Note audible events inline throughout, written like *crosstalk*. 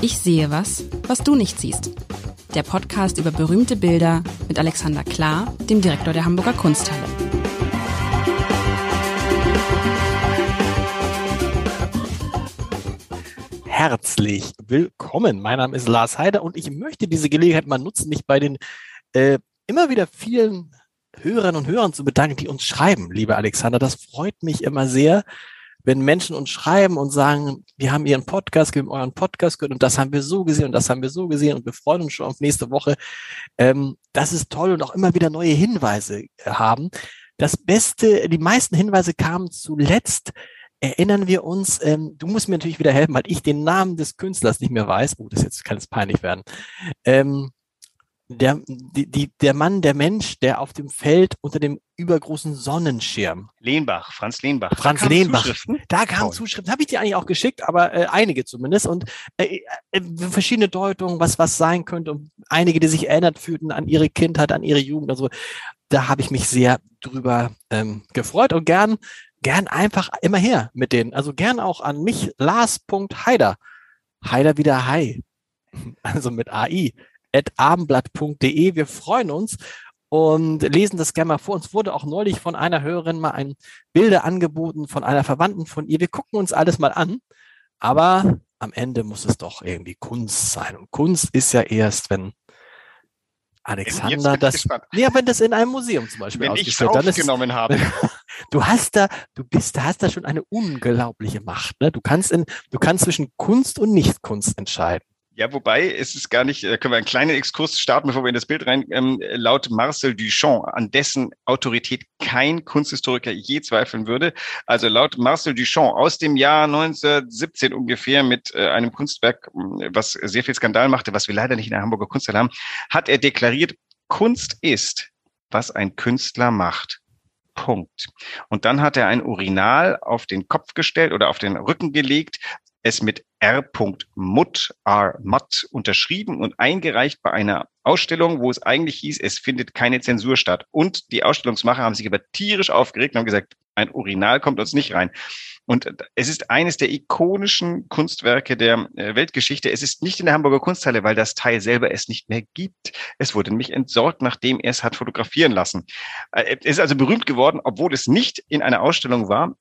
Ich sehe was, was du nicht siehst. Der Podcast über berühmte Bilder mit Alexander Klar, dem Direktor der Hamburger Kunsthalle. Herzlich willkommen. Mein Name ist Lars Heider und ich möchte diese Gelegenheit mal nutzen, mich bei den äh, immer wieder vielen Hörerinnen und Hörern zu bedanken, die uns schreiben, liebe Alexander. Das freut mich immer sehr, wenn Menschen uns schreiben und sagen, wir haben ihren Podcast, wir haben euren Podcast gehört und das haben wir so gesehen und das haben wir so gesehen und wir freuen uns schon auf nächste Woche. Ähm, das ist toll und auch immer wieder neue Hinweise haben. Das Beste, die meisten Hinweise kamen zuletzt erinnern wir uns, ähm, du musst mir natürlich wieder helfen, weil ich den Namen des Künstlers nicht mehr weiß. Oh, das jetzt kann es peinlich werden. Ähm, der, die, die, der Mann, der Mensch, der auf dem Feld unter dem übergroßen Sonnenschirm. Lehnbach, Franz Lehnbach. Franz da Lehnbach. Zuschriften? Da kamen Zuschriften, habe ich dir eigentlich auch geschickt, aber äh, einige zumindest und äh, äh, verschiedene Deutungen, was was sein könnte und einige, die sich erinnert fühlten an ihre Kindheit, an ihre Jugend. Also da habe ich mich sehr drüber ähm, gefreut und gern gern einfach immer her mit denen. Also gern auch an mich, Lars.heider. Heider wieder Hi. *laughs* Also mit AI abendblatt.de. Wir freuen uns und lesen das gerne mal vor. Uns wurde auch neulich von einer Hörerin mal ein Bilder angeboten von einer Verwandten von ihr. Wir gucken uns alles mal an, aber am Ende muss es doch irgendwie Kunst sein. Und Kunst ist ja erst, wenn Alexander das, ja, wenn das in einem Museum zum Beispiel wenn ausgestellt ich aufgenommen habe. *laughs* Du hast da, du bist, da hast da schon eine unglaubliche Macht. Ne? Du kannst in, du kannst zwischen Kunst und Nichtkunst entscheiden. Ja, wobei es ist gar nicht, können wir einen kleinen Exkurs starten, bevor wir in das Bild rein. Ähm, laut Marcel Duchamp, an dessen Autorität kein Kunsthistoriker je zweifeln würde. Also laut Marcel Duchamp aus dem Jahr 1917 ungefähr mit äh, einem Kunstwerk, was sehr viel Skandal machte, was wir leider nicht in der Hamburger Kunsthalle haben, hat er deklariert, Kunst ist, was ein Künstler macht. Punkt. Und dann hat er ein Urinal auf den Kopf gestellt oder auf den Rücken gelegt, es mit R. Mutt, R. Mutt unterschrieben und eingereicht bei einer Ausstellung, wo es eigentlich hieß, es findet keine Zensur statt. Und die Ausstellungsmacher haben sich aber tierisch aufgeregt und haben gesagt, ein Urinal kommt uns nicht rein. Und es ist eines der ikonischen Kunstwerke der äh, Weltgeschichte. Es ist nicht in der Hamburger Kunsthalle, weil das Teil selber es nicht mehr gibt. Es wurde nämlich entsorgt, nachdem er es hat fotografieren lassen. Äh, es ist also berühmt geworden, obwohl es nicht in einer Ausstellung war,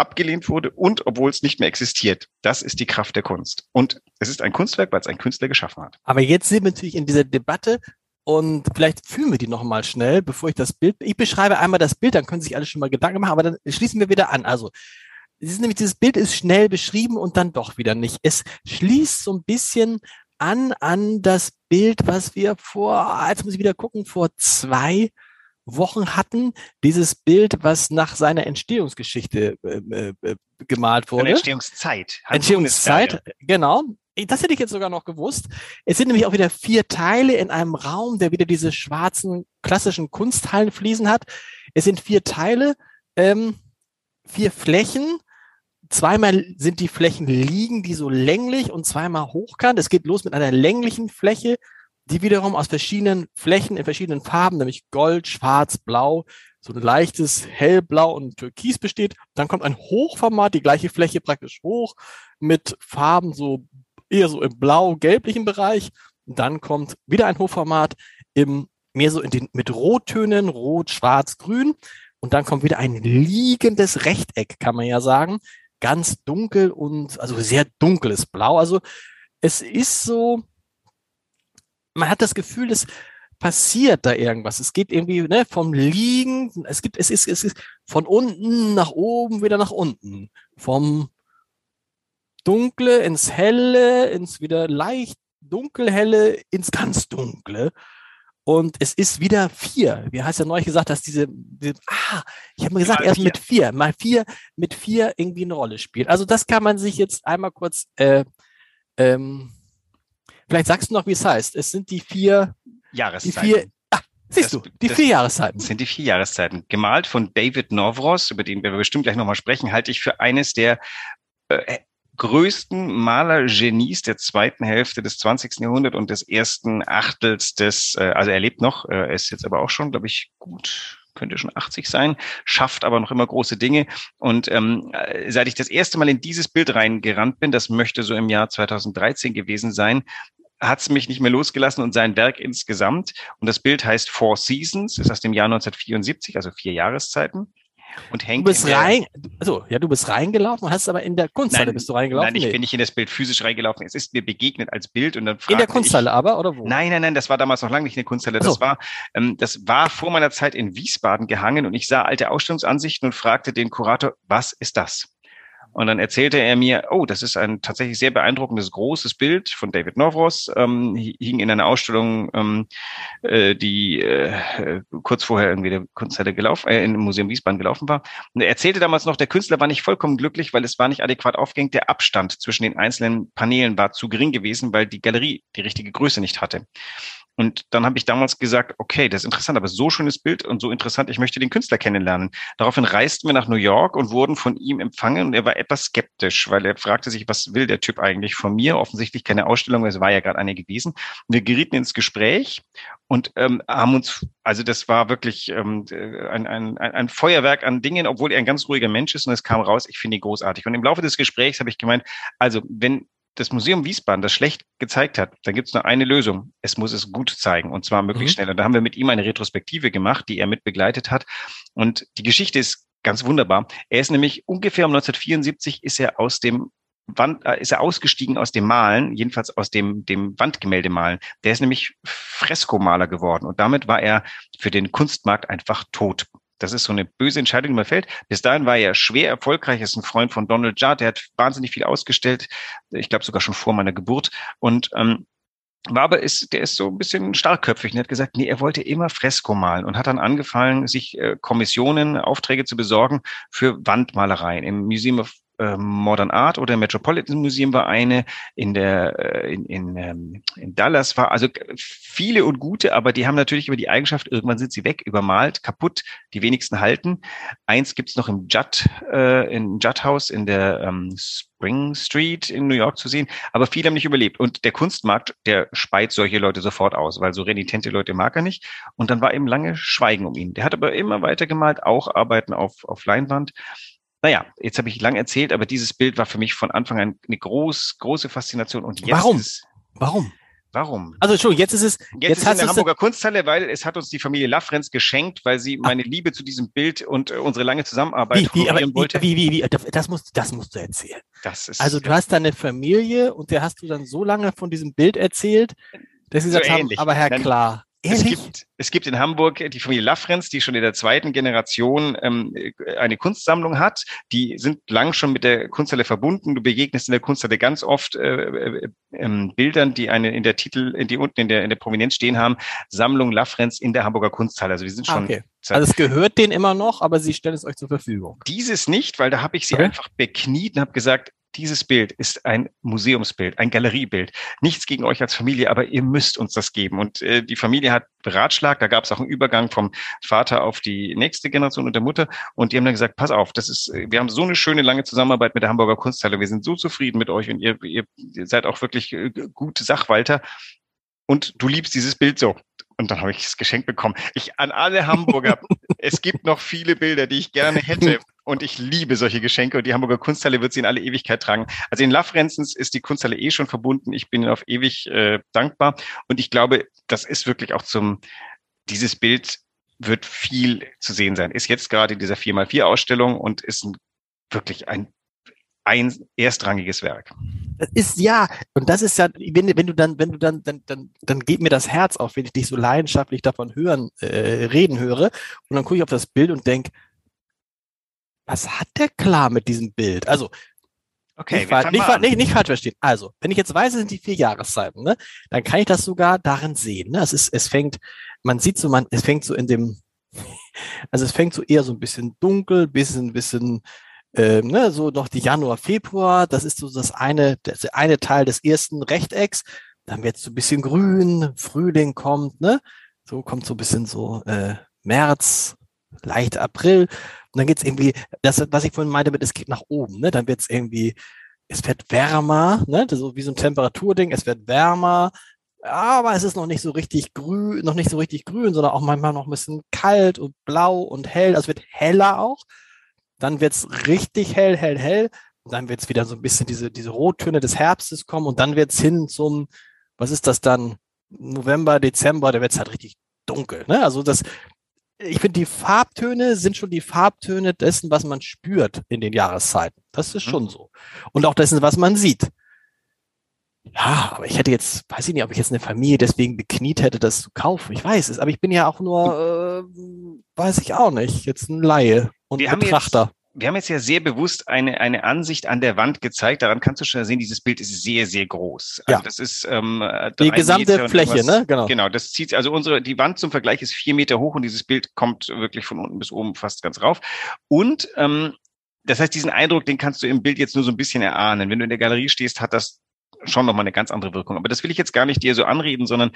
abgelehnt wurde und obwohl es nicht mehr existiert. Das ist die Kraft der Kunst. Und es ist ein Kunstwerk, weil es ein Künstler geschaffen hat. Aber jetzt sind wir natürlich in dieser Debatte und vielleicht fühlen wir die noch mal schnell, bevor ich das Bild, ich beschreibe einmal das Bild, dann können sich alle schon mal Gedanken machen, aber dann schließen wir wieder an. Also, es ist nämlich, dieses Bild ist schnell beschrieben und dann doch wieder nicht. Es schließt so ein bisschen an, an das Bild, was wir vor, jetzt muss ich wieder gucken, vor zwei Wochen hatten. Dieses Bild, was nach seiner Entstehungsgeschichte äh, äh, gemalt wurde. Entstehungszeit. Entstehungszeit, genau. Das hätte ich jetzt sogar noch gewusst. Es sind nämlich auch wieder vier Teile in einem Raum, der wieder diese schwarzen klassischen Kunsthallenfliesen hat. Es sind vier Teile, ähm, vier Flächen. Zweimal sind die Flächen liegen, die so länglich und zweimal hochkant. Es geht los mit einer länglichen Fläche, die wiederum aus verschiedenen Flächen in verschiedenen Farben, nämlich Gold, Schwarz, Blau, so ein leichtes Hellblau und Türkis besteht. Dann kommt ein Hochformat, die gleiche Fläche praktisch hoch mit Farben so eher so im blau-gelblichen Bereich. Dann kommt wieder ein Hochformat im mehr so in den mit Rottönen, Rot, Schwarz, Grün. Und dann kommt wieder ein liegendes Rechteck, kann man ja sagen. Ganz dunkel und also sehr dunkles Blau. Also es ist so, man hat das Gefühl, es passiert da irgendwas. Es geht irgendwie ne, vom Liegen, es gibt, es ist, es ist von unten nach oben wieder nach unten. Vom Dunkle ins Helle, ins wieder leicht dunkelhelle, ins ganz Dunkle. Und es ist wieder vier. Wie hast ja neulich gesagt, dass diese, diese ah, ich habe mir gesagt, erst mit vier, mal vier, mit vier irgendwie eine Rolle spielt. Also das kann man sich jetzt einmal kurz äh, ähm, Vielleicht sagst du noch, wie es heißt. Es sind die vier Jahreszeiten. Die vier, ah, siehst das, du, die vier Jahreszeiten. Sind die vier Jahreszeiten. Gemalt von David Novros, über den wir bestimmt gleich nochmal sprechen, halte ich für eines der äh, größten Malergenies der zweiten Hälfte des 20. Jahrhunderts und des ersten Achtels des, äh, also er lebt noch, äh, er ist jetzt aber auch schon, glaube ich, gut könnte schon 80 sein, schafft aber noch immer große Dinge. Und ähm, äh, seit ich das erste Mal in dieses Bild reingerannt bin, das möchte so im Jahr 2013 gewesen sein, hat es mich nicht mehr losgelassen und sein Werk insgesamt. Und das Bild heißt Four Seasons, ist aus dem Jahr 1974, also vier Jahreszeiten. Und hängt du bist rein, also ja, du bist reingelaufen, hast aber in der Kunsthalle nein, bist du reingelaufen. Nein, ich nee. bin nicht in das Bild physisch reingelaufen. Es ist mir begegnet als Bild und dann In der Kunsthalle ich, aber oder wo? Nein, nein, nein, das war damals noch lange nicht eine Kunsthalle. Das so. war, ähm, das war vor meiner Zeit in Wiesbaden gehangen und ich sah alte Ausstellungsansichten und fragte den Kurator, was ist das? Und dann erzählte er mir, oh, das ist ein tatsächlich sehr beeindruckendes, großes Bild von David Novros, ähm, hing in einer Ausstellung, ähm, äh, die äh, kurz vorher irgendwie der Kunsthalle gelaufen, äh, im Museum Wiesbaden gelaufen war. Und er erzählte damals noch, der Künstler war nicht vollkommen glücklich, weil es war nicht adäquat aufgehängt. Der Abstand zwischen den einzelnen Paneelen war zu gering gewesen, weil die Galerie die richtige Größe nicht hatte. Und dann habe ich damals gesagt, okay, das ist interessant, aber so schönes Bild und so interessant, ich möchte den Künstler kennenlernen. Daraufhin reisten wir nach New York und wurden von ihm empfangen und er war etwas skeptisch, weil er fragte sich, was will der Typ eigentlich von mir? Offensichtlich keine Ausstellung, es war ja gerade eine gewesen. Wir gerieten ins Gespräch und ähm, haben uns, also das war wirklich ähm, ein, ein, ein Feuerwerk an Dingen, obwohl er ein ganz ruhiger Mensch ist und es kam raus, ich finde ihn großartig. Und im Laufe des Gesprächs habe ich gemeint, also wenn das Museum Wiesbaden das schlecht gezeigt hat, dann gibt es nur eine Lösung. Es muss es gut zeigen und zwar möglichst mhm. schnell. Und da haben wir mit ihm eine Retrospektive gemacht, die er mit begleitet hat. Und die Geschichte ist ganz wunderbar. Er ist nämlich ungefähr um 1974 ist er aus dem Wand, äh, ist er ausgestiegen aus dem Malen, jedenfalls aus dem, dem Wandgemäldemalen. Der ist nämlich Freskomaler geworden und damit war er für den Kunstmarkt einfach tot. Das ist so eine böse Entscheidung, die man fällt. Bis dahin war er schwer erfolgreich, er ist ein Freund von Donald Judd, der hat wahnsinnig viel ausgestellt, ich glaube sogar schon vor meiner Geburt. Und ähm, war aber ist, der ist so ein bisschen starkköpfig und hat gesagt, nee, er wollte immer Fresko malen und hat dann angefangen, sich äh, Kommissionen, Aufträge zu besorgen für Wandmalereien im Museum of Modern Art oder im Metropolitan Museum war eine, in der äh, in, in, ähm, in Dallas war also viele und gute, aber die haben natürlich über die Eigenschaft, irgendwann sind sie weg, übermalt, kaputt, die wenigsten halten. Eins gibt's noch im Judd, äh, in Judd House in der ähm, Spring Street in New York zu sehen, aber viele haben nicht überlebt. Und der Kunstmarkt, der speit solche Leute sofort aus, weil so renitente Leute mag er nicht. Und dann war eben lange Schweigen um ihn. Der hat aber immer weiter gemalt, auch Arbeiten auf, auf Leinwand. Naja, jetzt habe ich lang erzählt, aber dieses Bild war für mich von Anfang an eine groß, große Faszination. Und jetzt Warum? Ist, Warum? Warum? Also Entschuldigung, jetzt ist es. Jetzt, jetzt ist es in der Hamburger Kunsthalle, weil es hat uns die Familie Lafrenz geschenkt, weil sie ah. meine Liebe zu diesem Bild und äh, unsere lange Zusammenarbeit wie, wie, wollte. Wie, wie, wie, das musst, das musst du erzählen. Das ist, also du hast deine Familie und der hast du dann so lange von diesem Bild erzählt, dass sie so gesagt ähnlich. haben, aber Herr Klar, es gibt, es gibt in Hamburg die Familie Lafrenz, die schon in der zweiten Generation ähm, eine Kunstsammlung hat. Die sind lang schon mit der Kunsthalle verbunden. Du begegnest in der Kunsthalle ganz oft äh, äh, ähm, Bildern, die eine in der Titel, die unten in der, in der Prominenz stehen haben, Sammlung Lafrenz in der Hamburger Kunsthalle. Also wir sind schon. Okay. Also es gehört denen immer noch, aber sie stellen es euch zur Verfügung. Dieses nicht, weil da habe ich sie okay. einfach bekniet und habe gesagt, dieses Bild ist ein Museumsbild, ein Galeriebild. Nichts gegen euch als Familie, aber ihr müsst uns das geben. Und äh, die Familie hat beratschlagt, da gab es auch einen Übergang vom Vater auf die nächste Generation und der Mutter. Und die haben dann gesagt, pass auf, das ist, wir haben so eine schöne lange Zusammenarbeit mit der Hamburger Kunsthalle. Wir sind so zufrieden mit euch und ihr, ihr, ihr seid auch wirklich äh, gute Sachwalter. Und du liebst dieses Bild so. Und dann habe ich das Geschenk bekommen. Ich an alle Hamburger, *laughs* es gibt noch viele Bilder, die ich gerne hätte. Und ich liebe solche Geschenke und die Hamburger Kunsthalle wird sie in alle Ewigkeit tragen. Also in Lafrenzens ist die Kunsthalle eh schon verbunden. Ich bin auf ewig äh, dankbar. Und ich glaube, das ist wirklich auch zum, dieses Bild wird viel zu sehen sein. Ist jetzt gerade in dieser 4x4 Ausstellung und ist ein, wirklich ein ein erstrangiges Werk. Das ist ja, und das ist ja, wenn, wenn du dann, wenn du dann, dann, dann, dann geht mir das Herz auf, wenn ich dich so leidenschaftlich davon hören, äh, reden höre. Und dann gucke ich auf das Bild und denke, was hat der klar mit diesem Bild? Also, okay, nicht, nicht, nicht, nicht, falsch verstehen. Also, wenn ich jetzt weiß, es sind die vier Jahreszeiten, ne, dann kann ich das sogar darin sehen. Ne? Es ist, es fängt, man sieht so, man, es fängt so in dem, *laughs* also es fängt so eher so ein bisschen dunkel, bisschen, bisschen, ähm, ne, so noch die Januar, Februar, das ist so das eine, das eine Teil des ersten Rechtecks. Dann wird es so ein bisschen grün, Frühling kommt, ne? So kommt so ein bisschen so äh, März, leicht April. Und dann geht's irgendwie, das, was ich vorhin meinte mit, es geht nach oben, ne? Dann wird's irgendwie, es wird wärmer, ne? So wie so ein Temperaturding, es wird wärmer, aber es ist noch nicht so richtig grün, noch nicht so richtig grün, sondern auch manchmal noch ein bisschen kalt und blau und hell. Also wird heller auch. Dann wird's richtig hell, hell, hell. Und dann wird's wieder so ein bisschen diese, diese Rottöne des Herbstes kommen und dann wird's hin zum, was ist das dann? November, Dezember, da wird's halt richtig dunkel. Ne? Also das, ich finde, die Farbtöne sind schon die Farbtöne dessen, was man spürt in den Jahreszeiten. Das ist schon mhm. so. Und auch dessen, was man sieht. Ja, aber ich hätte jetzt, weiß ich nicht, ob ich jetzt eine Familie deswegen bekniet hätte, das zu kaufen. Ich weiß es, aber ich bin ja auch nur, äh, weiß ich auch nicht, jetzt ein Laie und wir Betrachter wir haben jetzt ja sehr bewusst eine, eine Ansicht an der Wand gezeigt. Daran kannst du schon sehen, dieses Bild ist sehr, sehr groß. Also ja. das ist ähm, die gesamte Fläche, ne? Genau. Genau, das zieht, also unsere, die Wand zum Vergleich ist vier Meter hoch und dieses Bild kommt wirklich von unten bis oben fast ganz rauf. Und ähm, das heißt, diesen Eindruck, den kannst du im Bild jetzt nur so ein bisschen erahnen. Wenn du in der Galerie stehst, hat das schon nochmal eine ganz andere Wirkung. Aber das will ich jetzt gar nicht dir so anreden, sondern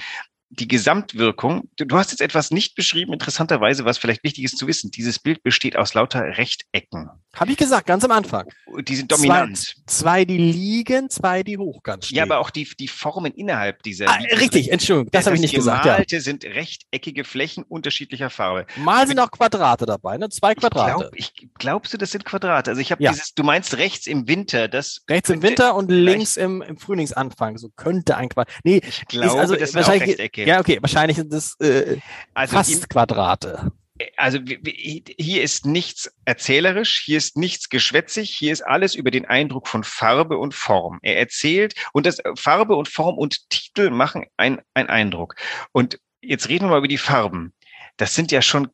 die Gesamtwirkung, du, hast jetzt etwas nicht beschrieben, interessanterweise, was vielleicht wichtig ist zu wissen. Dieses Bild besteht aus lauter Rechtecken. Habe ich gesagt, ganz am Anfang. Die sind dominant. Zwei, zwei die liegen, zwei, die hochkant stehen. Ja, aber auch die, die Formen innerhalb dieser. Ah, richtig, Entschuldigung, das, das habe ich nicht gesagt. Gemalte ja. sind rechteckige Flächen unterschiedlicher Farbe. Mal sind auch Quadrate dabei, ne? Zwei Quadrate. Ich, glaub, ich glaubst du, das sind Quadrate? Also ich habe ja. dieses, du meinst rechts im Winter, das. Rechts im Winter und links im, im Frühlingsanfang. So könnte ein Quadrat. Nee, ich glaube, ist also, das wahrscheinlich, Rechtecke. Ja, okay, wahrscheinlich sind das äh, also fast in, Quadrate. Also hier ist nichts erzählerisch, hier ist nichts geschwätzig, hier ist alles über den Eindruck von Farbe und Form. Er erzählt und das Farbe und Form und Titel machen einen Eindruck. Und jetzt reden wir mal über die Farben. Das sind ja schon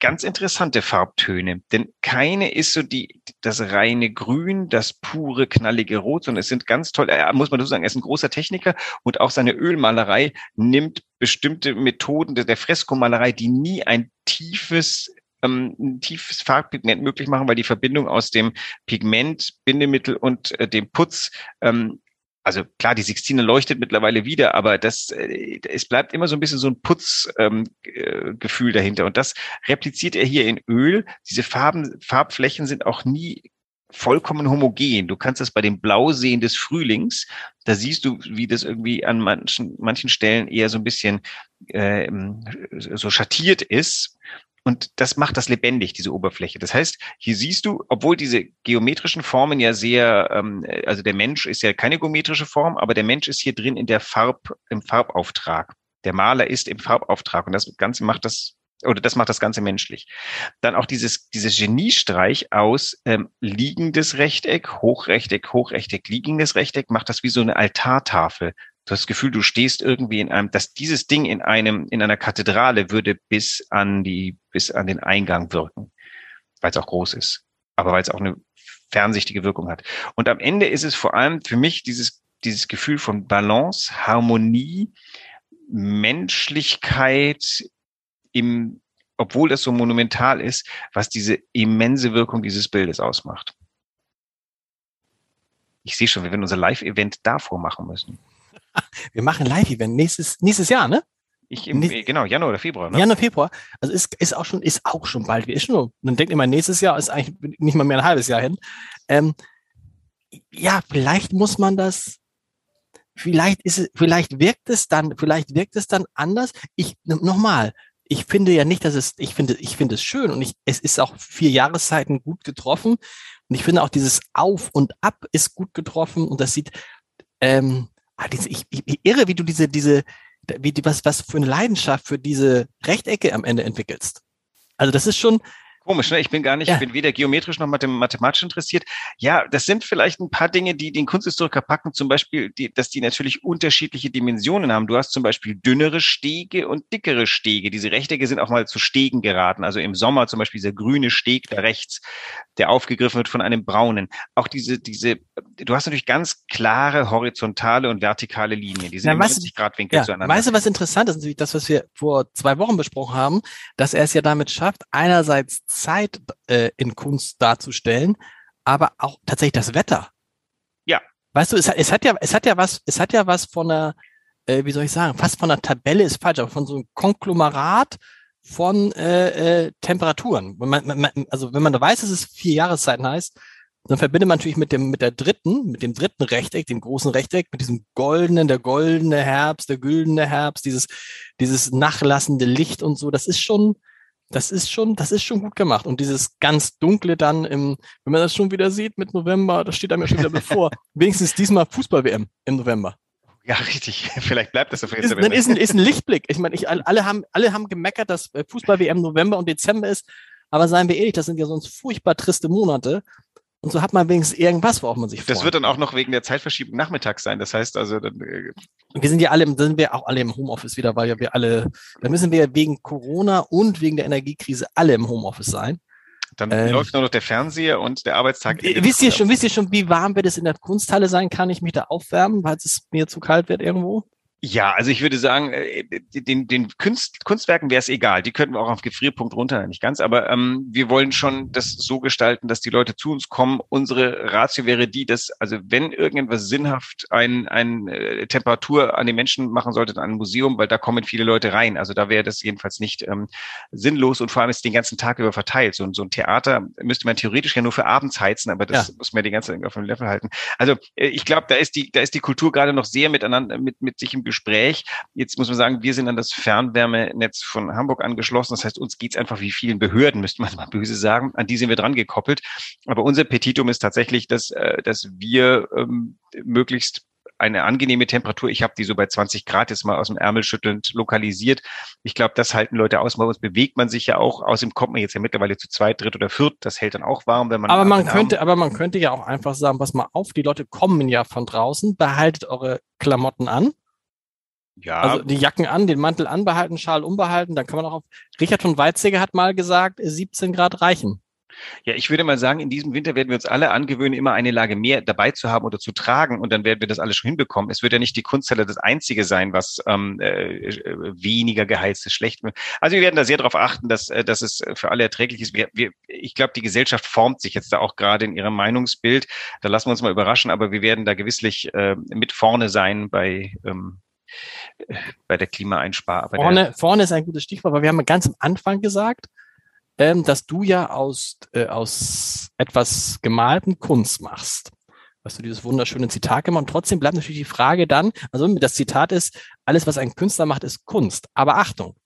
ganz interessante Farbtöne, denn keine ist so die, das reine Grün, das pure, knallige Rot, sondern es sind ganz toll, äh, muss man so sagen, er ist ein großer Techniker und auch seine Ölmalerei nimmt bestimmte Methoden der, Freskomalerei, die nie ein tiefes ähm, ein tiefes Farbpigment möglich machen, weil die Verbindung aus dem Pigment, Bindemittel und äh, dem Putz ähm, also klar, die Sixtine leuchtet mittlerweile wieder, aber das, äh, es bleibt immer so ein bisschen so ein Putzgefühl ähm, äh, dahinter. Und das repliziert er hier in Öl. Diese Farben, Farbflächen sind auch nie vollkommen homogen. Du kannst das bei dem Blausehen des Frühlings, da siehst du, wie das irgendwie an manchen, manchen Stellen eher so ein bisschen äh, so schattiert ist. Und das macht das lebendig, diese Oberfläche. Das heißt, hier siehst du, obwohl diese geometrischen Formen ja sehr, ähm, also der Mensch ist ja keine geometrische Form, aber der Mensch ist hier drin in der Farb, im Farbauftrag. Der Maler ist im Farbauftrag und das Ganze macht das oder das macht das Ganze menschlich. Dann auch dieses, dieses Geniestreich aus ähm, liegendes Rechteck, Hochrechteck, Hochrechteck, liegendes Rechteck, macht das wie so eine Altartafel. Du hast das Gefühl, du stehst irgendwie in einem, dass dieses Ding in einem, in einer Kathedrale würde bis an die, bis an den Eingang wirken, weil es auch groß ist, aber weil es auch eine fernsichtige Wirkung hat. Und am Ende ist es vor allem für mich dieses, dieses Gefühl von Balance, Harmonie, Menschlichkeit im, obwohl das so monumental ist, was diese immense Wirkung dieses Bildes ausmacht. Ich sehe schon, wir werden unser Live-Event davor machen müssen. *laughs* Wir machen Live-Event nächstes, nächstes Jahr, ne? Ich im, Näch genau, Januar oder Februar, ne? Januar, Februar. Also ist, ist auch schon, ist auch schon bald. Ist schon, man denkt immer, nächstes Jahr ist eigentlich nicht mal mehr ein halbes Jahr hin. Ähm, ja, vielleicht muss man das, vielleicht ist es, vielleicht wirkt es dann, vielleicht wirkt es dann anders. Ich, nochmal, ich finde ja nicht, dass es, ich finde, ich finde es schön und ich, es ist auch vier Jahreszeiten gut getroffen. Und ich finde auch dieses Auf und Ab ist gut getroffen und das sieht, ähm, ah, diese, ich, ich irre, wie du diese, diese, wie, was, was für eine Leidenschaft für diese Rechtecke am Ende entwickelst. Also das ist schon, Komisch, ne? Ich bin gar nicht, ja. ich bin weder geometrisch noch mathematisch interessiert. Ja, das sind vielleicht ein paar Dinge, die den Kunsthistoriker packen, zum Beispiel, die, dass die natürlich unterschiedliche Dimensionen haben. Du hast zum Beispiel dünnere Stege und dickere Stege. Diese Rechtecke sind auch mal zu Stegen geraten. Also im Sommer zum Beispiel dieser grüne Steg da rechts, der aufgegriffen wird von einem braunen. Auch diese, diese, du hast natürlich ganz klare horizontale und vertikale Linien. Die sind Na, 90 Grad Winkel ja, zueinander. Weißt du, was interessant ist? Natürlich das, was wir vor zwei Wochen besprochen haben, dass er es ja damit schafft, einerseits Zeit äh, in Kunst darzustellen, aber auch tatsächlich das Wetter. Ja. Weißt du, es, es hat ja, es hat ja was, es hat ja was von einer, äh, wie soll ich sagen, fast von einer Tabelle ist falsch, aber von so einem Konglomerat von äh, äh, Temperaturen. Wenn man, man, also wenn man da weiß, dass es vier Jahreszeiten heißt, dann verbindet man natürlich mit dem, mit der dritten, mit dem dritten Rechteck, dem großen Rechteck, mit diesem goldenen, der goldene Herbst, der güldene Herbst, dieses, dieses nachlassende Licht und so. Das ist schon, das ist schon, das ist schon gut gemacht. Und dieses ganz dunkle dann im, wenn man das schon wieder sieht mit November, das steht einem ja schon wieder bevor. *laughs* Wenigstens diesmal Fußball-WM im November. Ja, richtig. *laughs* Vielleicht bleibt das auf jeden Fall. Dann ist ein, ist ein Lichtblick. Ich meine, ich, alle haben, alle haben gemeckert, dass äh, Fußball-WM November und Dezember ist. Aber seien wir ehrlich, das sind ja sonst furchtbar triste Monate. Und so hat man wenigstens irgendwas, worauf man sich freut. Das wird dann auch noch wegen der Zeitverschiebung nachmittags sein. Das heißt also, dann, äh wir sind ja alle, sind wir auch alle im Homeoffice wieder, weil ja wir alle, da müssen wir wegen Corona und wegen der Energiekrise alle im Homeoffice sein. Dann ähm, läuft nur noch der Fernseher und der Arbeitstag. Wisst ihr schon, wisst ihr schon, wie warm wird es in der Kunsthalle sein? Kann ich mich da aufwärmen, weil es mir zu kalt wird irgendwo? Ja, also ich würde sagen, äh, den, den Kunst, Kunstwerken wäre es egal. Die könnten wir auch auf Gefrierpunkt runter, nicht ganz. Aber ähm, wir wollen schon das so gestalten, dass die Leute zu uns kommen. Unsere Ratio wäre die, dass, also wenn irgendetwas sinnhaft ein, ein äh, Temperatur an den Menschen machen sollte, dann ein Museum, weil da kommen viele Leute rein. Also da wäre das jedenfalls nicht ähm, sinnlos und vor allem ist den ganzen Tag über verteilt. So, so ein Theater müsste man theoretisch ja nur für abends heizen, aber das ja. muss man die ganze Zeit auf dem Level halten. Also äh, ich glaube, da ist die, da ist die Kultur gerade noch sehr miteinander, mit, mit sich im Gespräch. Jetzt muss man sagen, wir sind an das Fernwärmenetz von Hamburg angeschlossen. Das heißt, uns geht's einfach wie vielen Behörden, müsste man *laughs* mal böse sagen. An die sind wir dran gekoppelt. Aber unser Petitum ist tatsächlich, dass, äh, dass wir ähm, möglichst eine angenehme Temperatur. Ich habe die so bei 20 Grad jetzt mal aus dem Ärmel schüttelnd lokalisiert. Ich glaube, das halten Leute aus. Bei uns bewegt man sich ja auch. Außerdem kommt man jetzt ja mittlerweile zu zweit, dritt oder viert. Das hält dann auch warm, wenn man. Aber man könnte, aber man könnte ja auch einfach sagen, pass mal auf, die Leute kommen ja von draußen, behaltet eure Klamotten an. Ja. Also die Jacken an, den Mantel anbehalten, Schal umbehalten, dann kann man auch auf. Richard von Weizsäcker hat mal gesagt, 17 Grad reichen. Ja, ich würde mal sagen, in diesem Winter werden wir uns alle angewöhnen, immer eine Lage mehr dabei zu haben oder zu tragen und dann werden wir das alles schon hinbekommen. Es wird ja nicht die Kunsthalle das Einzige sein, was ähm, äh, weniger geheizt ist, schlecht wird. Also wir werden da sehr darauf achten, dass, äh, dass es für alle erträglich ist. Wir, wir, ich glaube, die Gesellschaft formt sich jetzt da auch gerade in ihrem Meinungsbild. Da lassen wir uns mal überraschen, aber wir werden da gewisslich äh, mit vorne sein bei ähm, bei der Klimaeinspararbeit. Vorne, vorne ist ein gutes Stichwort, weil wir haben ganz am Anfang gesagt, ähm, dass du ja aus, äh, aus etwas gemalten Kunst machst. Hast du dieses wunderschöne Zitat gemacht und trotzdem bleibt natürlich die Frage dann, also das Zitat ist, alles, was ein Künstler macht, ist Kunst. Aber Achtung,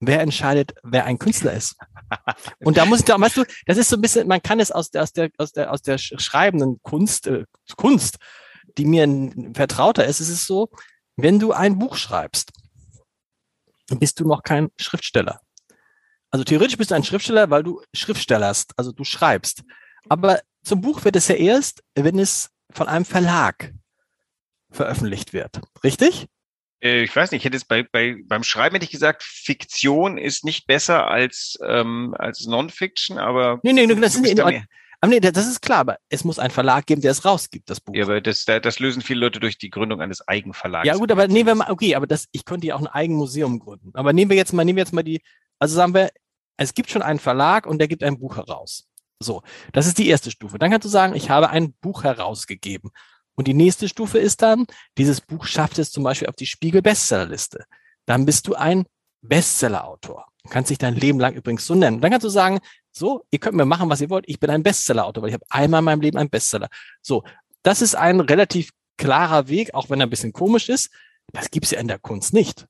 wer entscheidet, wer ein Künstler ist? *laughs* Und da muss ich da, weißt du, das ist so ein bisschen, man kann es aus der, aus der, aus der, aus der schreibenden Kunst, äh, Kunst, die mir vertrauter ist, es ist so, wenn du ein Buch schreibst, bist du noch kein Schriftsteller. Also theoretisch bist du ein Schriftsteller, weil du Schriftstellerst, also du schreibst. Aber zum Buch wird es ja erst, wenn es von einem Verlag veröffentlicht wird. Richtig? Äh, ich weiß nicht, ich hätte es bei, bei, beim Schreiben hätte ich gesagt, Fiktion ist nicht besser als, ähm, als Non-Fiction, aber. Nee, nee, das sind, da aber nee, das ist klar, aber es muss einen Verlag geben, der es rausgibt, das Buch. Ja, aber das, das lösen viele Leute durch die Gründung eines Eigenverlags. Ja, gut, aber nehmen wir mal, okay, aber das, ich könnte ja auch ein Eigenmuseum gründen. Aber nehmen wir jetzt mal, nehmen wir jetzt mal die, also sagen wir, es gibt schon einen Verlag und der gibt ein Buch heraus. So, das ist die erste Stufe. Dann kannst du sagen, ich habe ein Buch herausgegeben. Und die nächste Stufe ist dann, dieses Buch schafft es zum Beispiel auf die Spiegel-Bestsellerliste. Dann bist du ein Bestsellerautor. Du kannst dich dein Leben lang übrigens so nennen. dann kannst du sagen, so, ihr könnt mir machen, was ihr wollt. Ich bin ein Bestsellerautor, weil ich habe einmal in meinem Leben einen Bestseller. So, das ist ein relativ klarer Weg, auch wenn er ein bisschen komisch ist. Das gibt's ja in der Kunst nicht.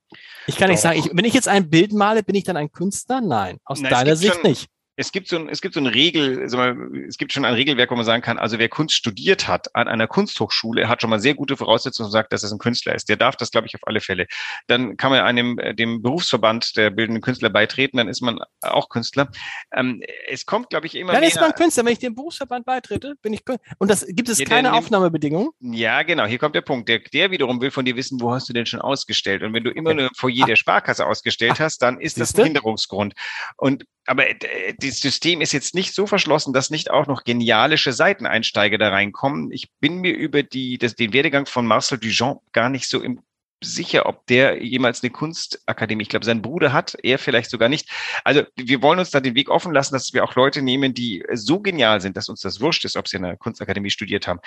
Ich kann Doch. nicht sagen, ich, wenn ich jetzt ein Bild male, bin ich dann ein Künstler? Nein, aus Nein, deiner Sicht nicht es gibt so ein, es gibt so ein Regel, es gibt schon ein Regelwerk, wo man sagen kann, also wer Kunst studiert hat an einer Kunsthochschule, hat schon mal sehr gute Voraussetzungen und sagt, dass es ein Künstler ist. Der darf das, glaube ich, auf alle Fälle. Dann kann man einem, äh, dem Berufsverband der bildenden Künstler beitreten, dann ist man auch Künstler. Ähm, es kommt, glaube ich, immer Dann mehr, ist man Künstler. Wenn ich dem Berufsverband beitrete, bin ich Künstler. Und das gibt es ja, keine Aufnahmebedingungen? Ja, genau. Hier kommt der Punkt. Der, der wiederum will von dir wissen, wo hast du denn schon ausgestellt? Und wenn du immer nur vor jeder Sparkasse ausgestellt Ach, hast, dann ist das ein Hinderungsgrund. Und aber äh, das System ist jetzt nicht so verschlossen, dass nicht auch noch genialische Seiteneinsteiger da reinkommen. Ich bin mir über die, das, den Werdegang von Marcel Duchamp gar nicht so im sicher, ob der jemals eine Kunstakademie, ich glaube, sein Bruder hat, er vielleicht sogar nicht. Also wir wollen uns da den Weg offen lassen, dass wir auch Leute nehmen, die so genial sind, dass uns das wurscht ist, ob sie in einer Kunstakademie studiert haben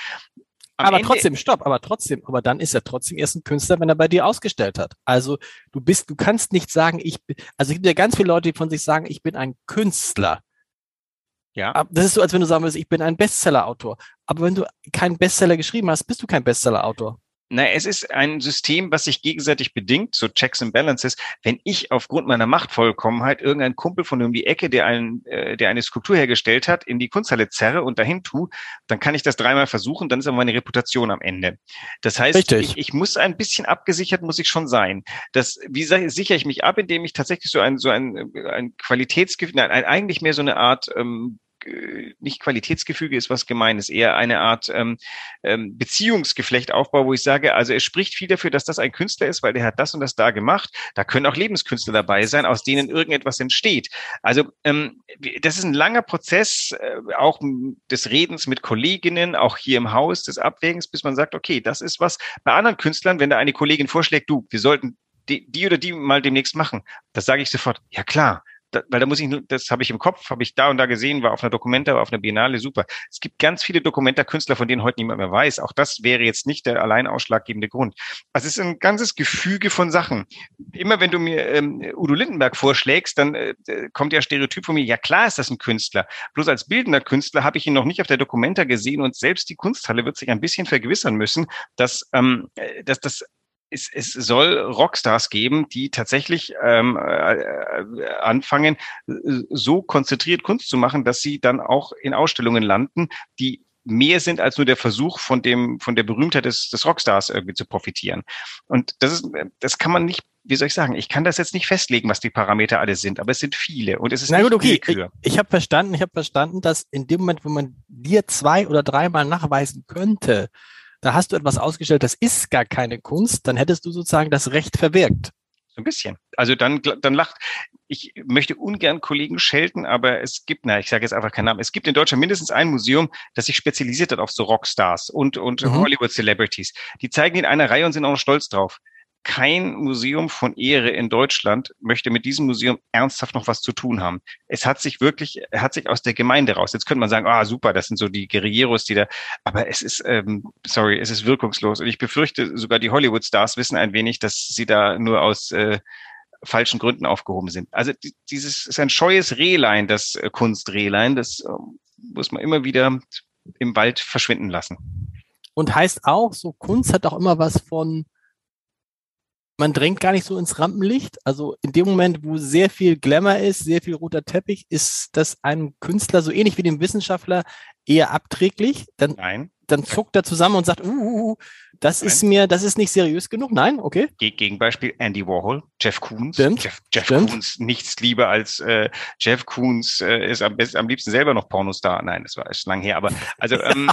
aber Ende trotzdem, stopp, aber trotzdem, aber dann ist er trotzdem erst ein Künstler, wenn er bei dir ausgestellt hat. Also du bist, du kannst nicht sagen, ich bin, also es gibt ja ganz viele Leute, die von sich sagen, ich bin ein Künstler. Ja. Das ist so, als wenn du sagen würdest, ich bin ein Bestseller-Autor. Aber wenn du keinen Bestseller geschrieben hast, bist du kein Bestseller-Autor. Na, es ist ein System, was sich gegenseitig bedingt, so Checks and Balances. Wenn ich aufgrund meiner Machtvollkommenheit irgendeinen Kumpel von um die Ecke, der, einen, äh, der eine Skulptur hergestellt hat, in die Kunsthalle zerre und dahin tue, dann kann ich das dreimal versuchen, dann ist aber meine Reputation am Ende. Das heißt, ich, ich, muss ein bisschen abgesichert, muss ich schon sein. Das, wie sichere ich mich ab, indem ich tatsächlich so ein, so ein, ein Qualitätsgefühl, nein, eigentlich mehr so eine Art ähm, äh, nicht Qualitätsgefüge ist was gemeines, eher eine Art ähm, ähm, Beziehungsgeflecht aufbau, wo ich sage, also es spricht viel dafür, dass das ein Künstler ist, weil der hat das und das da gemacht. Da können auch Lebenskünstler dabei sein, aus denen irgendetwas entsteht. Also ähm, das ist ein langer Prozess, äh, auch des Redens mit Kolleginnen, auch hier im Haus, des Abwägens, bis man sagt, okay, das ist was bei anderen Künstlern, wenn da eine Kollegin vorschlägt, du, wir sollten die, die oder die mal demnächst machen, das sage ich sofort, ja klar, da, weil da muss ich, das habe ich im Kopf, habe ich da und da gesehen, war auf einer Dokumenta, war auf einer Biennale, super. Es gibt ganz viele Dokumenta-Künstler, von denen heute niemand mehr weiß. Auch das wäre jetzt nicht der allein ausschlaggebende Grund. Also es ist ein ganzes Gefüge von Sachen. Immer wenn du mir ähm, Udo Lindenberg vorschlägst, dann äh, kommt ja Stereotyp von mir, ja klar ist das ein Künstler. Bloß als bildender Künstler habe ich ihn noch nicht auf der Dokumenta gesehen und selbst die Kunsthalle wird sich ein bisschen vergewissern müssen, dass, ähm, äh, dass das es, es soll Rockstars geben, die tatsächlich ähm, äh, anfangen, so konzentriert Kunst zu machen, dass sie dann auch in Ausstellungen landen, die mehr sind als nur der Versuch von dem von der Berühmtheit des, des Rockstars irgendwie zu profitieren. Und das ist das kann man nicht wie soll ich sagen, ich kann das jetzt nicht festlegen, was die Parameter alle sind, aber es sind viele und es ist Na gut, okay. Willkür. Ich, ich habe verstanden, ich habe verstanden, dass in dem Moment, wo man dir zwei oder dreimal nachweisen könnte, da hast du etwas ausgestellt, das ist gar keine Kunst, dann hättest du sozusagen das Recht verwirkt. So ein bisschen. Also dann, dann lacht, ich möchte ungern Kollegen schelten, aber es gibt, na, ich sage jetzt einfach keinen Namen, es gibt in Deutschland mindestens ein Museum, das sich spezialisiert hat auf so Rockstars und, und mhm. Hollywood-Celebrities. Die zeigen in einer Reihe und sind auch noch stolz drauf kein Museum von Ehre in Deutschland möchte mit diesem Museum ernsthaft noch was zu tun haben. Es hat sich wirklich, hat sich aus der Gemeinde raus. Jetzt könnte man sagen, ah super, das sind so die Guerilleros, die da, aber es ist, ähm, sorry, es ist wirkungslos. Und ich befürchte, sogar die Hollywood-Stars wissen ein wenig, dass sie da nur aus äh, falschen Gründen aufgehoben sind. Also dieses ist ein scheues Rehlein, das äh, Kunstrehlein, das äh, muss man immer wieder im Wald verschwinden lassen. Und heißt auch, so Kunst hat auch immer was von man drängt gar nicht so ins Rampenlicht. Also in dem Moment, wo sehr viel Glamour ist, sehr viel roter Teppich, ist das einem Künstler so ähnlich wie dem Wissenschaftler eher abträglich. Dann, Nein. dann zuckt er zusammen und sagt, uh, uh, uh das Nein. ist mir, das ist nicht seriös genug. Nein, okay. Gegenbeispiel Andy Warhol, Jeff Koons. Stimmt. Jeff, Jeff Stimmt. Koons, nichts lieber als äh, Jeff Koons äh, ist am, besten, am liebsten selber noch Pornostar. Nein, das war ist lang her. Aber also *laughs* ähm,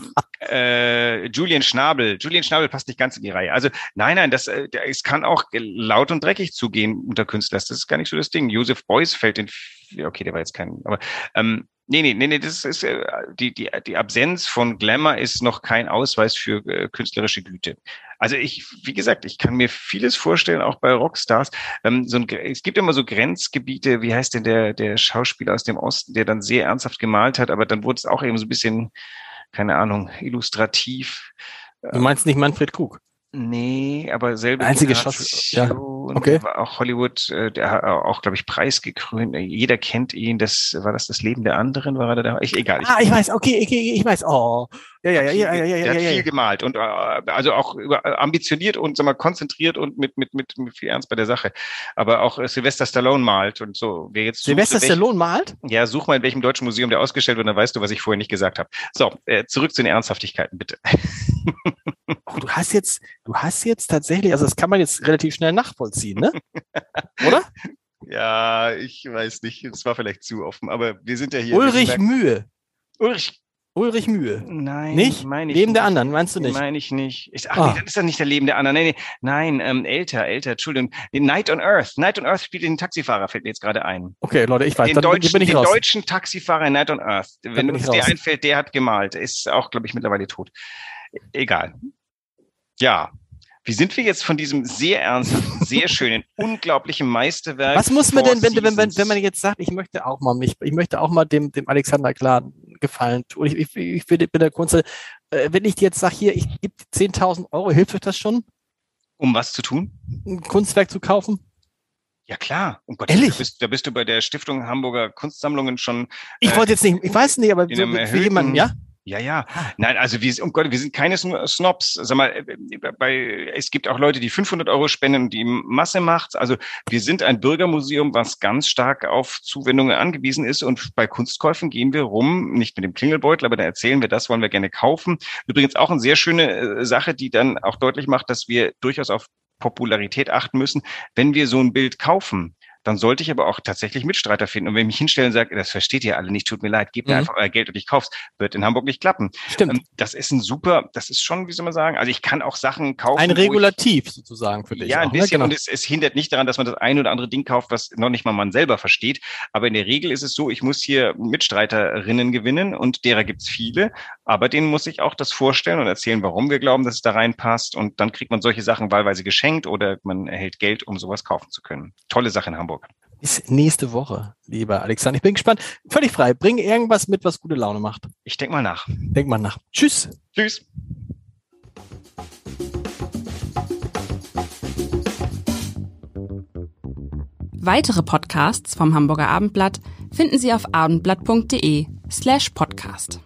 äh, Julian Schnabel, Julian Schnabel passt nicht ganz in die Reihe. Also nein, nein, das äh, es kann auch laut und dreckig zugehen unter Künstlern. Das ist gar nicht so das Ding. Joseph Beuys fällt in okay, der war jetzt kein, aber ähm, Nee, nee, nee, nee, das ist äh, die, die, die Absenz von Glamour ist noch kein Ausweis für äh, künstlerische Güte. Also ich, wie gesagt, ich kann mir vieles vorstellen, auch bei Rockstars. Ähm, so ein, es gibt immer so Grenzgebiete, wie heißt denn der, der Schauspieler aus dem Osten, der dann sehr ernsthaft gemalt hat, aber dann wurde es auch eben so ein bisschen, keine Ahnung, illustrativ. Du meinst nicht Manfred Krug? Nee, aber selbe Einzige Schauspieler. Ja. Okay. Auch Hollywood, äh, der hat auch, glaube ich, preisgekrönt. Jeder kennt ihn. Das war das das Leben der anderen, war er da? Ich, egal. Ich, ah, ich weiß, okay, ich, ich weiß. Oh. Ja, ja, ja, ja, ja, ja, Der ja, hat ja, viel gemalt und äh, also auch über, ambitioniert und sag mal, konzentriert und mit, mit, mit, mit viel Ernst bei der Sache. Aber auch äh, Sylvester Stallone malt und so. Wer jetzt Sylvester Stallone malt? Ja, such mal, in welchem deutschen Museum der ausgestellt wird, dann weißt du, was ich vorher nicht gesagt habe. So, äh, zurück zu den Ernsthaftigkeiten, bitte. Oh, du hast jetzt, du hast jetzt tatsächlich, also das kann man jetzt relativ schnell nachvollziehen, ne? *laughs* Oder? Ja, ich weiß nicht, es war vielleicht zu offen, aber wir sind ja hier. Ulrich Mühe. Ulrich Ulrich Mühe. Nein, nicht? Meine ich Leben nicht. der anderen, meinst du nicht? Meine ich nicht. Ich, ach, ah. nee, das ist ja nicht der Leben der anderen. Nee, nee. Nein, ähm, älter, älter, Entschuldigung. Night on Earth. Night on Earth spielt den Taxifahrer, fällt mir jetzt gerade ein. Okay, Leute, ich weiß, den dann deutschen, bin ich den raus. deutschen Taxifahrer Night on Earth. Wenn uns der einfällt, der hat gemalt. Ist auch, glaube ich, mittlerweile tot. Egal. Ja, wie sind wir jetzt von diesem sehr ernsten, sehr schönen, *laughs* unglaublichen Meisterwerk? Was muss man denn, wenn, wenn, wenn, wenn man jetzt sagt, ich möchte auch mal mich, ich möchte auch mal dem, dem Alexander Klar gefallen tun. Ich, ich, ich bin der Kunst, äh, wenn ich jetzt sage, hier, ich gebe 10.000 Euro, hilft euch das schon? Um was zu tun? Ein Kunstwerk zu kaufen? Ja klar. Um Gott, Ehrlich? Da bist, da bist du bei der Stiftung Hamburger Kunstsammlungen schon. Ich äh, wollte jetzt nicht, ich weiß nicht, aber so, für jemanden, ja? Ja, ja. Nein, also wir, um Gott, wir sind keine Snobs. Sag mal, äh, bei, es gibt auch Leute, die 500 Euro spenden und die Masse macht. Also wir sind ein Bürgermuseum, was ganz stark auf Zuwendungen angewiesen ist. Und bei Kunstkäufen gehen wir rum, nicht mit dem Klingelbeutel, aber da erzählen wir, das wollen wir gerne kaufen. Übrigens auch eine sehr schöne äh, Sache, die dann auch deutlich macht, dass wir durchaus auf Popularität achten müssen. Wenn wir so ein Bild kaufen, dann sollte ich aber auch tatsächlich Mitstreiter finden. Und wenn ich mich hinstelle und sage, das versteht ihr alle nicht, tut mir leid, gebt mir mhm. einfach euer Geld und ich kauf's, wird in Hamburg nicht klappen. Stimmt. Ähm, das ist ein super, das ist schon, wie soll man sagen, also ich kann auch Sachen kaufen. Ein Regulativ ich, sozusagen für dich. Ja, ein auch, ne? bisschen. Genau. Und es, es hindert nicht daran, dass man das ein oder andere Ding kauft, was noch nicht mal man selber versteht. Aber in der Regel ist es so, ich muss hier Mitstreiterinnen gewinnen und derer gibt's viele. Aber denen muss ich auch das vorstellen und erzählen, warum wir glauben, dass es da reinpasst. Und dann kriegt man solche Sachen wahlweise geschenkt oder man erhält Geld, um sowas kaufen zu können. Tolle Sache in Hamburg bis nächste Woche, lieber Alexander. Ich bin gespannt. Völlig frei. Bring irgendwas mit, was gute Laune macht. Ich denk mal nach. Denk mal nach. Tschüss. Tschüss. Weitere Podcasts vom Hamburger Abendblatt finden Sie auf abendblatt.de slash podcast.